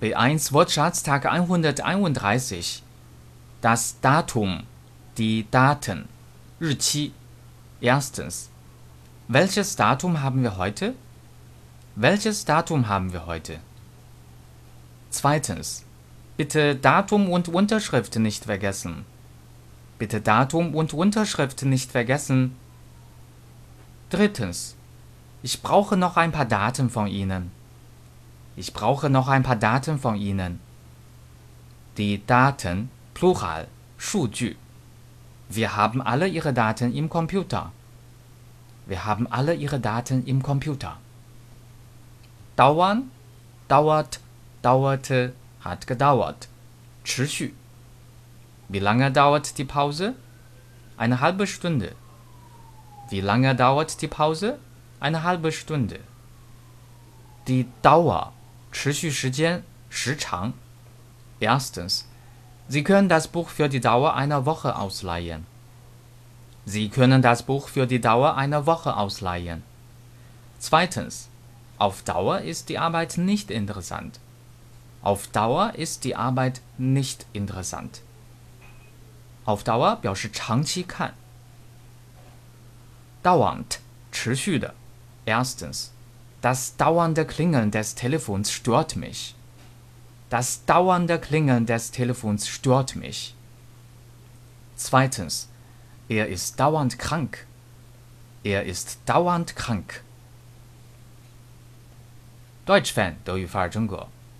B1 Wortschatz Tag 131 Das Datum, die Daten, 日期 Erstens Welches Datum haben wir heute? Welches Datum haben wir heute? Zweitens Bitte Datum und Unterschrift nicht vergessen. Bitte Datum und Unterschrift nicht vergessen. Drittens Ich brauche noch ein paar Daten von Ihnen. Ich brauche noch ein paar Daten von Ihnen. Die Daten, Plural, 数据. Wir haben alle Ihre Daten im Computer. Wir haben alle Ihre Daten im Computer. Dauern, dauert, dauerte, hat gedauert. 持续. Wie lange dauert die Pause? Eine halbe Stunde. Wie lange dauert die Pause? Eine halbe Stunde. Die Dauer 持续时间时长. Erstens. Sie können das Buch für die Dauer einer Woche ausleihen. Sie können das Buch für die Dauer einer Woche ausleihen. Zweitens. Auf Dauer ist die Arbeit nicht interessant. Auf Dauer ist die Arbeit nicht interessant. Auf Dauer 表示长期看。Dauernd 持续的。Erstens. Das dauernde Klingeln des Telefons stört mich. Das dauernde Klingeln des Telefons stört mich. Zweitens. Er ist dauernd krank. Er ist dauernd krank. Deutsch Fan 德语范儿真格。